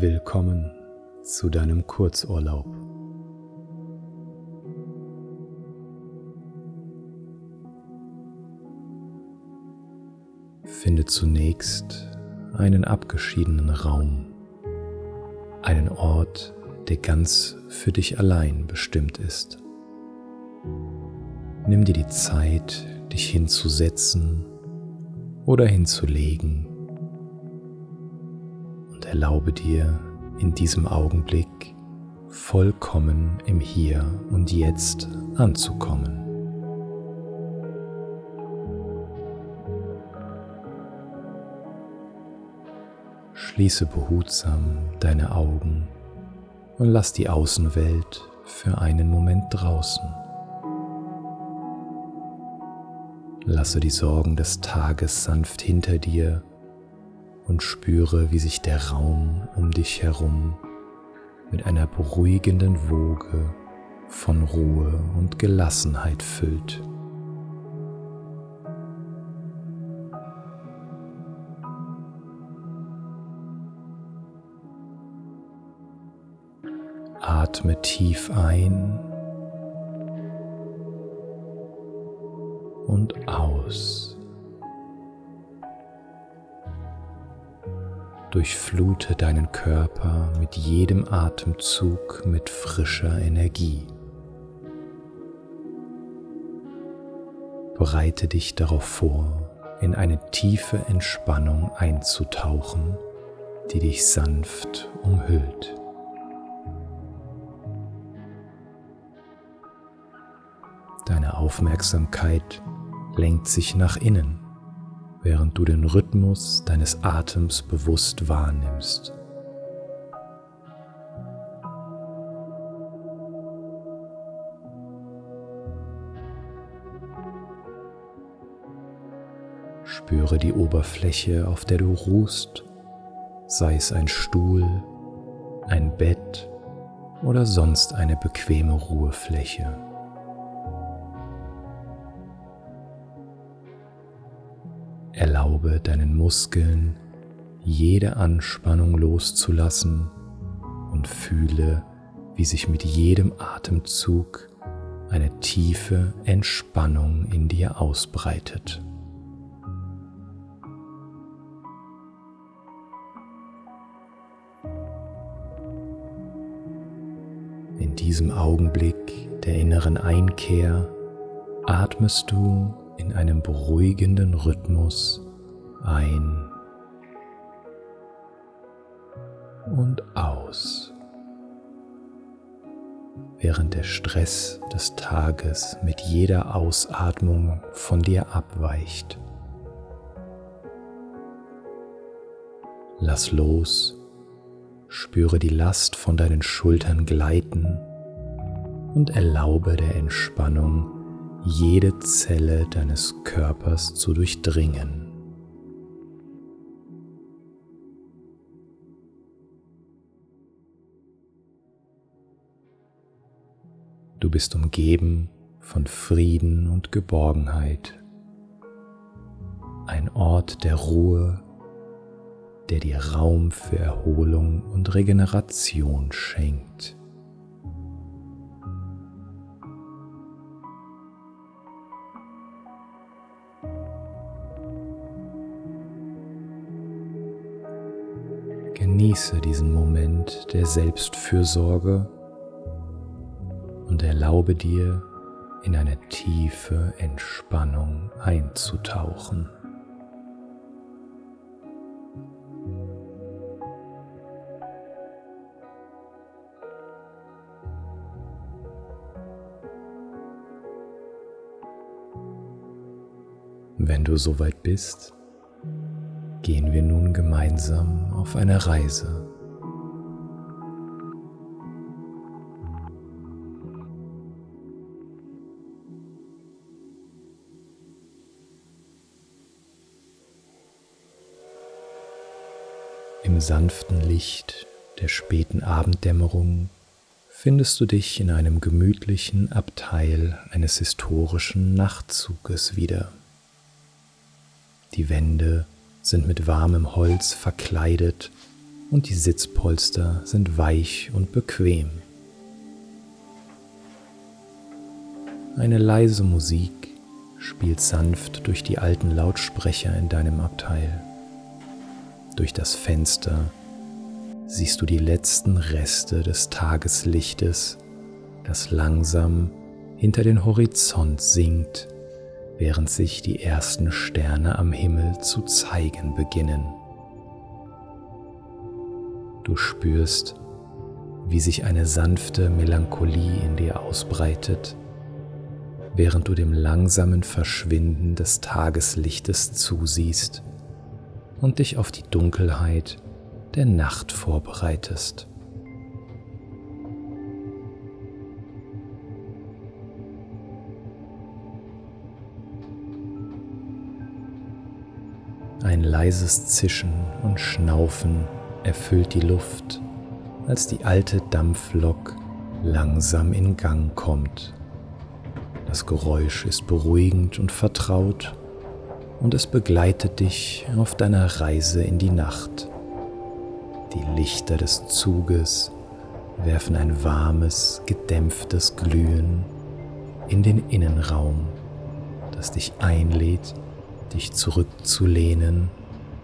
Willkommen zu deinem Kurzurlaub. Finde zunächst einen abgeschiedenen Raum, einen Ort, der ganz für dich allein bestimmt ist. Nimm dir die Zeit, dich hinzusetzen oder hinzulegen erlaube dir in diesem Augenblick vollkommen im Hier und Jetzt anzukommen. Schließe behutsam deine Augen und lass die Außenwelt für einen Moment draußen. Lasse die Sorgen des Tages sanft hinter dir und spüre, wie sich der Raum um dich herum mit einer beruhigenden Woge von Ruhe und Gelassenheit füllt. Atme tief ein und aus. Durchflute deinen Körper mit jedem Atemzug mit frischer Energie. Bereite dich darauf vor, in eine tiefe Entspannung einzutauchen, die dich sanft umhüllt. Deine Aufmerksamkeit lenkt sich nach innen, während du den Rhythmus deines Atems bewusst wahrnimmst. Spüre die Oberfläche, auf der du ruhst, sei es ein Stuhl, ein Bett oder sonst eine bequeme Ruhefläche. Erlaube deinen Muskeln jede Anspannung loszulassen und fühle, wie sich mit jedem Atemzug eine tiefe Entspannung in dir ausbreitet. In diesem Augenblick der inneren Einkehr atmest du in einem beruhigenden Rhythmus ein und aus, während der Stress des Tages mit jeder Ausatmung von dir abweicht. Lass los, spüre die Last von deinen Schultern gleiten und erlaube der Entspannung jede Zelle deines Körpers zu durchdringen. Du bist umgeben von Frieden und Geborgenheit, ein Ort der Ruhe, der dir Raum für Erholung und Regeneration schenkt. Genieße diesen Moment der Selbstfürsorge und erlaube dir, in eine tiefe Entspannung einzutauchen. Wenn du soweit bist, gehen wir nun gemeinsam auf eine Reise. Im sanften Licht der späten Abenddämmerung findest du dich in einem gemütlichen Abteil eines historischen Nachtzuges wieder. Die Wände sind mit warmem Holz verkleidet und die Sitzpolster sind weich und bequem. Eine leise Musik spielt sanft durch die alten Lautsprecher in deinem Abteil. Durch das Fenster siehst du die letzten Reste des Tageslichtes, das langsam hinter den Horizont sinkt, während sich die ersten Sterne am Himmel zu zeigen beginnen. Du spürst, wie sich eine sanfte Melancholie in dir ausbreitet, während du dem langsamen Verschwinden des Tageslichtes zusiehst und dich auf die Dunkelheit der Nacht vorbereitest. Ein leises Zischen und Schnaufen erfüllt die Luft, als die alte Dampflok langsam in Gang kommt. Das Geräusch ist beruhigend und vertraut und es begleitet dich auf deiner Reise in die Nacht. Die Lichter des Zuges werfen ein warmes, gedämpftes Glühen in den Innenraum, das dich einlädt, dich zurückzulehnen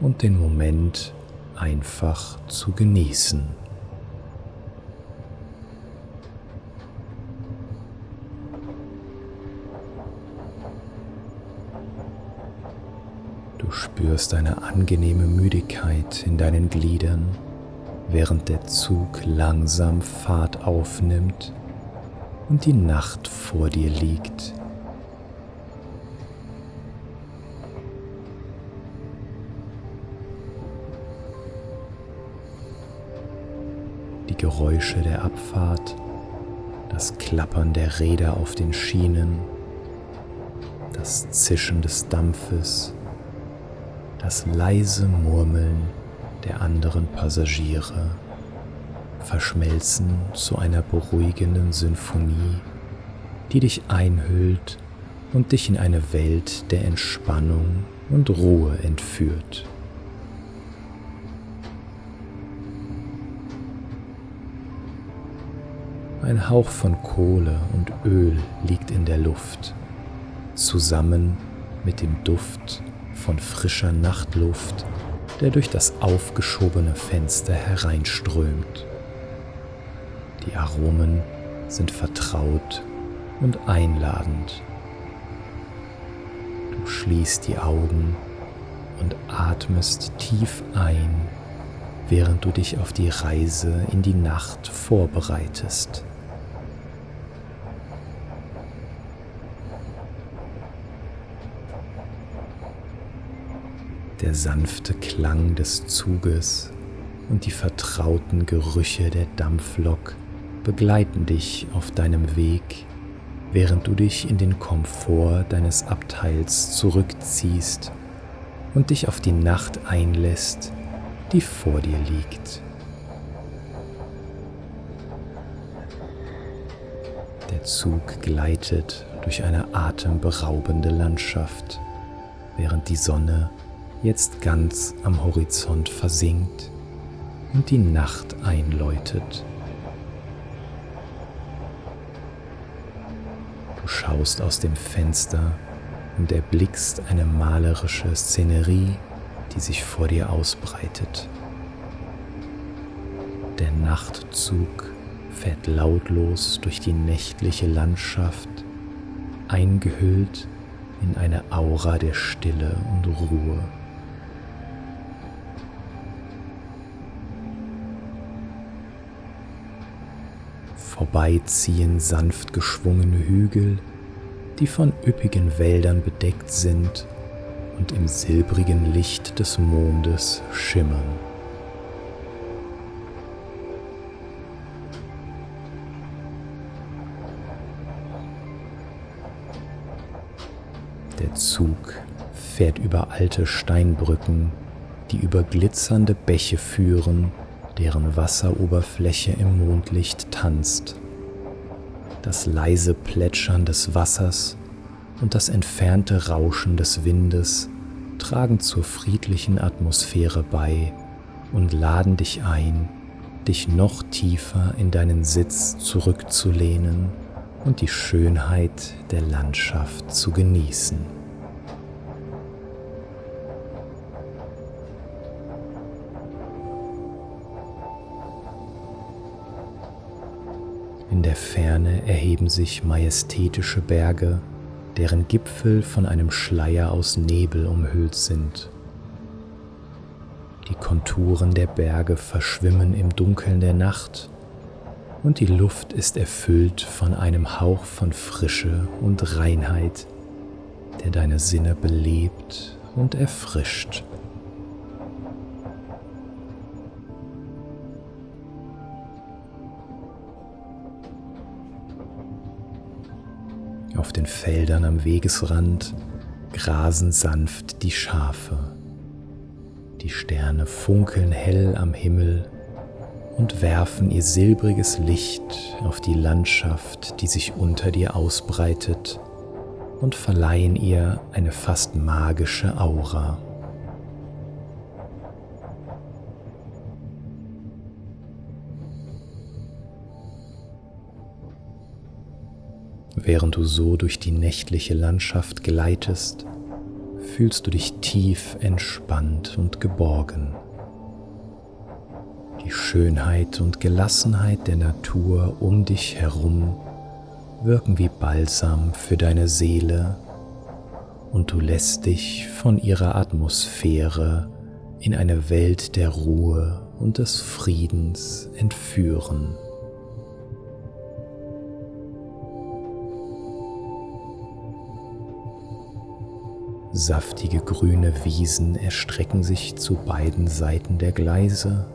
und den Moment einfach zu genießen. Du spürst eine angenehme Müdigkeit in deinen Gliedern, während der Zug langsam Fahrt aufnimmt und die Nacht vor dir liegt. Geräusche der Abfahrt, das Klappern der Räder auf den Schienen, das Zischen des Dampfes, das leise Murmeln der anderen Passagiere verschmelzen zu einer beruhigenden Symphonie, die dich einhüllt und dich in eine Welt der Entspannung und Ruhe entführt. Ein Hauch von Kohle und Öl liegt in der Luft, zusammen mit dem Duft von frischer Nachtluft, der durch das aufgeschobene Fenster hereinströmt. Die Aromen sind vertraut und einladend. Du schließt die Augen und atmest tief ein, während du dich auf die Reise in die Nacht vorbereitest. Der sanfte Klang des Zuges und die vertrauten Gerüche der Dampflok begleiten dich auf deinem Weg, während du dich in den Komfort deines Abteils zurückziehst und dich auf die Nacht einlässt, die vor dir liegt. Der Zug gleitet durch eine atemberaubende Landschaft, während die Sonne jetzt ganz am Horizont versinkt und die Nacht einläutet. Du schaust aus dem Fenster und erblickst eine malerische Szenerie, die sich vor dir ausbreitet. Der Nachtzug fährt lautlos durch die nächtliche Landschaft, eingehüllt in eine Aura der Stille und Ruhe. Vorbeiziehen sanft geschwungene Hügel, die von üppigen Wäldern bedeckt sind und im silbrigen Licht des Mondes schimmern. Der Zug fährt über alte Steinbrücken, die über glitzernde Bäche führen deren Wasseroberfläche im Mondlicht tanzt. Das leise Plätschern des Wassers und das entfernte Rauschen des Windes tragen zur friedlichen Atmosphäre bei, und laden dich ein, dich noch tiefer in deinen Sitz zurückzulehnen und die Schönheit der Landschaft zu genießen. In der Ferne erheben sich majestätische Berge, deren Gipfel von einem Schleier aus Nebel umhüllt sind. Die Konturen der Berge verschwimmen im Dunkeln der Nacht und die Luft ist erfüllt von einem Hauch von Frische und Reinheit, der deine Sinne belebt und erfrischt. Auf den Feldern am Wegesrand grasen sanft die Schafe. Die Sterne funkeln hell am Himmel und werfen ihr silbriges Licht auf die Landschaft, die sich unter dir ausbreitet, und verleihen ihr eine fast magische Aura. Während du so durch die nächtliche Landschaft gleitest, fühlst du dich tief entspannt und geborgen. Die Schönheit und Gelassenheit der Natur um dich herum wirken wie Balsam für deine Seele und du lässt dich von ihrer Atmosphäre in eine Welt der Ruhe und des Friedens entführen. Saftige grüne Wiesen erstrecken sich zu beiden Seiten der Gleise,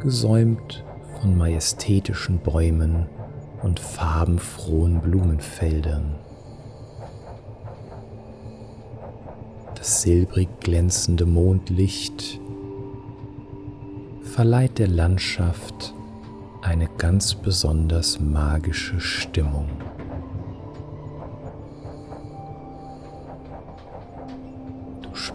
gesäumt von majestätischen Bäumen und farbenfrohen Blumenfeldern. Das silbrig glänzende Mondlicht verleiht der Landschaft eine ganz besonders magische Stimmung.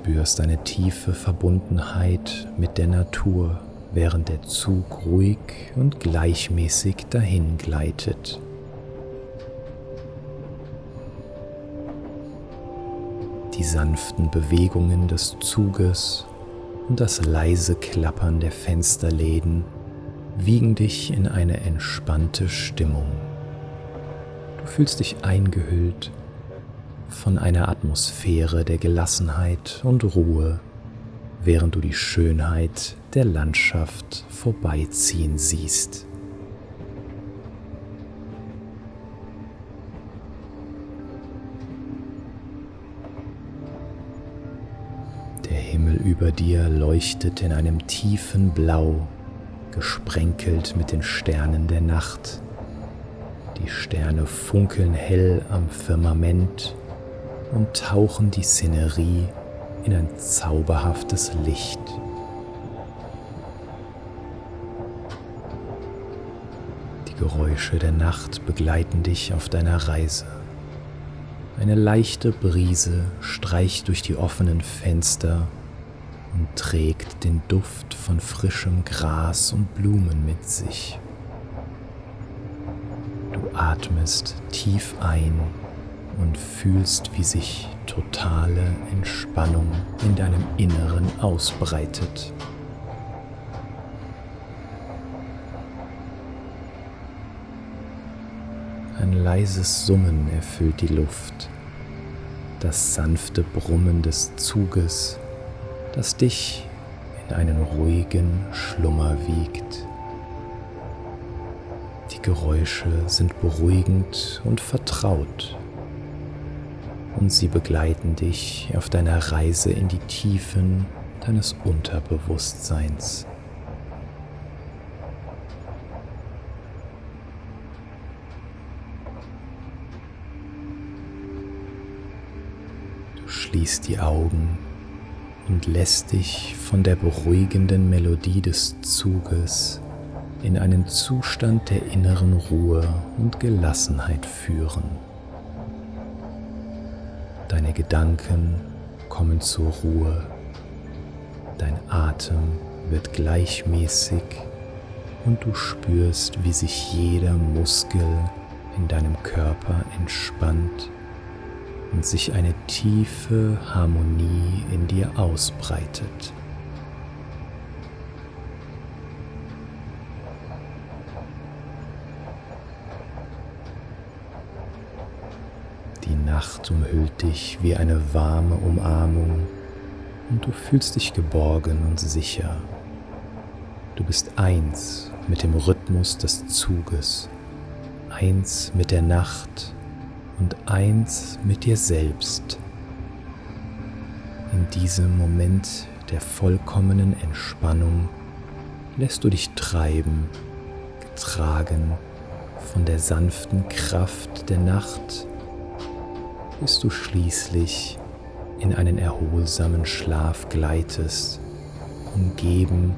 Spürst eine tiefe Verbundenheit mit der Natur, während der Zug ruhig und gleichmäßig dahin gleitet. Die sanften Bewegungen des Zuges und das leise Klappern der Fensterläden wiegen dich in eine entspannte Stimmung. Du fühlst dich eingehüllt von einer Atmosphäre der Gelassenheit und Ruhe, während du die Schönheit der Landschaft vorbeiziehen siehst. Der Himmel über dir leuchtet in einem tiefen Blau, gesprenkelt mit den Sternen der Nacht. Die Sterne funkeln hell am Firmament und tauchen die Szenerie in ein zauberhaftes Licht. Die Geräusche der Nacht begleiten dich auf deiner Reise. Eine leichte Brise streicht durch die offenen Fenster und trägt den Duft von frischem Gras und Blumen mit sich. Du atmest tief ein und fühlst, wie sich totale Entspannung in deinem Inneren ausbreitet. Ein leises Summen erfüllt die Luft, das sanfte Brummen des Zuges, das dich in einen ruhigen Schlummer wiegt. Die Geräusche sind beruhigend und vertraut und sie begleiten dich auf deiner Reise in die Tiefen deines Unterbewusstseins. Du schließt die Augen und lässt dich von der beruhigenden Melodie des Zuges in einen Zustand der inneren Ruhe und Gelassenheit führen. Deine Gedanken kommen zur Ruhe. Dein Atem wird gleichmäßig und du spürst, wie sich jeder Muskel in deinem Körper entspannt und sich eine tiefe Harmonie in dir ausbreitet. Die Nacht umhüllt dich wie eine warme Umarmung und du fühlst dich geborgen und sicher. Du bist eins mit dem Rhythmus des Zuges, eins mit der Nacht und eins mit dir selbst. In diesem Moment der vollkommenen Entspannung lässt du dich treiben, getragen von der sanften Kraft der Nacht, bis du schließlich in einen erholsamen Schlaf gleitest, umgeben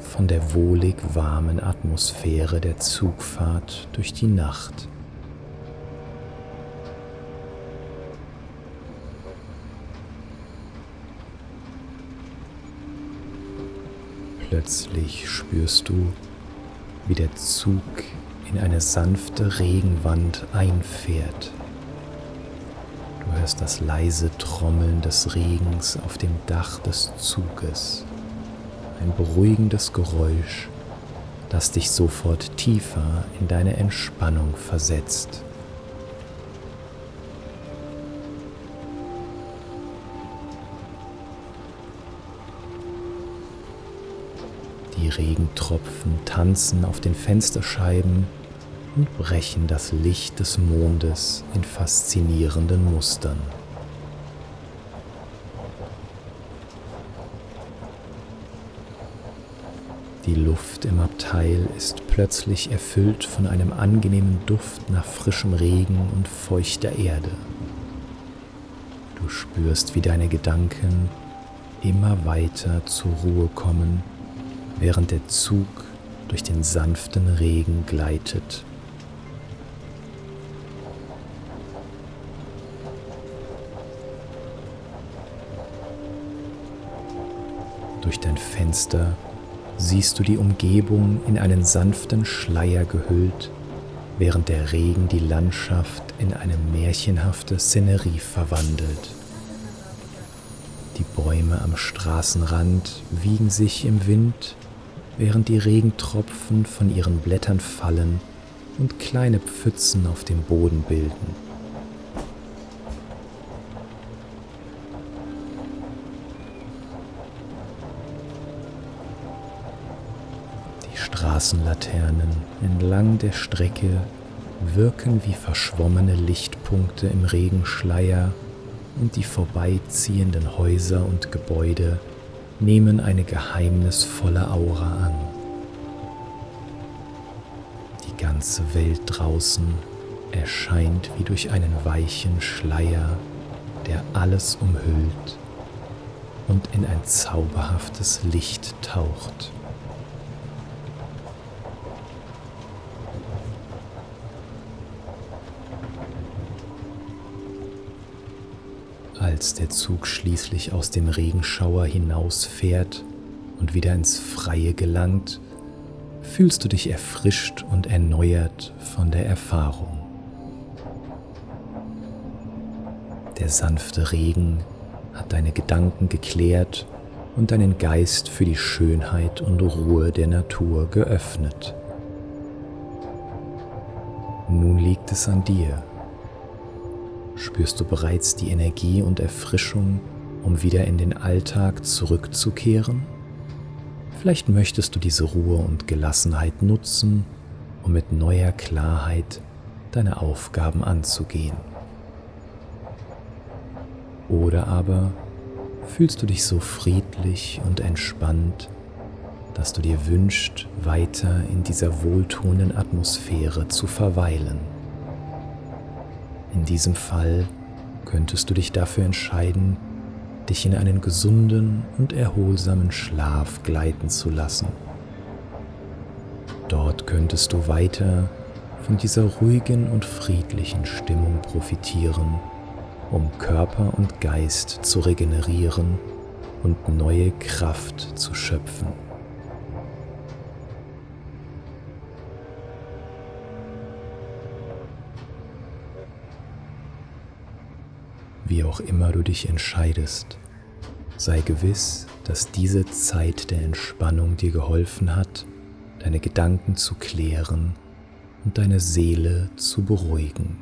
von der wohlig warmen Atmosphäre der Zugfahrt durch die Nacht. Plötzlich spürst du, wie der Zug in eine sanfte Regenwand einfährt. Hörst das leise Trommeln des Regens auf dem Dach des Zuges. Ein beruhigendes Geräusch, das dich sofort tiefer in deine Entspannung versetzt. Die Regentropfen tanzen auf den Fensterscheiben und brechen das Licht des Mondes in faszinierenden Mustern. Die Luft im Abteil ist plötzlich erfüllt von einem angenehmen Duft nach frischem Regen und feuchter Erde. Du spürst, wie deine Gedanken immer weiter zur Ruhe kommen während der Zug durch den sanften Regen gleitet. Durch dein Fenster siehst du die Umgebung in einen sanften Schleier gehüllt, während der Regen die Landschaft in eine märchenhafte Szenerie verwandelt. Die Bäume am Straßenrand wiegen sich im Wind während die Regentropfen von ihren Blättern fallen und kleine Pfützen auf dem Boden bilden. Straßenlaternen entlang der Strecke wirken wie verschwommene Lichtpunkte im Regenschleier und die vorbeiziehenden Häuser und Gebäude nehmen eine geheimnisvolle Aura an. Die ganze Welt draußen erscheint wie durch einen weichen Schleier, der alles umhüllt und in ein zauberhaftes Licht taucht. Als der Zug schließlich aus dem Regenschauer hinausfährt und wieder ins Freie gelangt, fühlst du dich erfrischt und erneuert von der Erfahrung. Der sanfte Regen hat deine Gedanken geklärt und deinen Geist für die Schönheit und Ruhe der Natur geöffnet. Nun liegt es an dir, spürst du bereits die Energie und Erfrischung, um wieder in den Alltag zurückzukehren? Vielleicht möchtest du diese Ruhe und Gelassenheit nutzen, um mit neuer Klarheit deine Aufgaben anzugehen. Oder aber fühlst du dich so friedlich und entspannt, dass du dir wünschst, weiter in dieser wohltuenden Atmosphäre zu verweilen. In diesem Fall könntest du dich dafür entscheiden, dich in einen gesunden und erholsamen Schlaf gleiten zu lassen. Dort könntest du weiter von dieser ruhigen und friedlichen Stimmung profitieren, um Körper und Geist zu regenerieren und neue Kraft zu schöpfen. Wie auch immer du dich entscheidest, sei gewiss, dass diese Zeit der Entspannung dir geholfen hat, deine Gedanken zu klären und deine Seele zu beruhigen.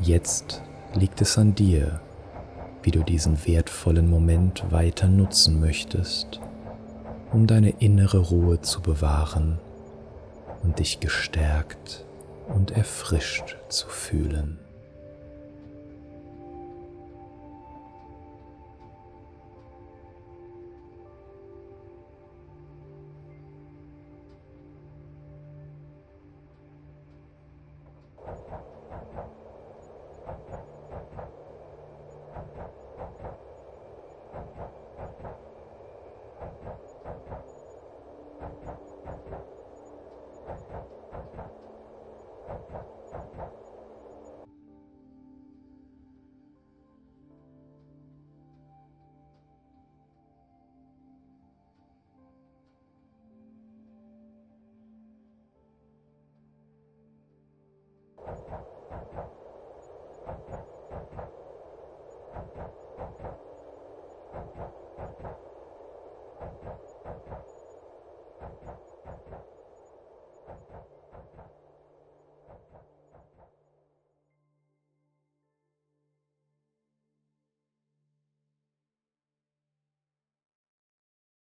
Jetzt liegt es an dir, wie du diesen wertvollen Moment weiter nutzen möchtest, um deine innere Ruhe zu bewahren und dich gestärkt und erfrischt zu fühlen.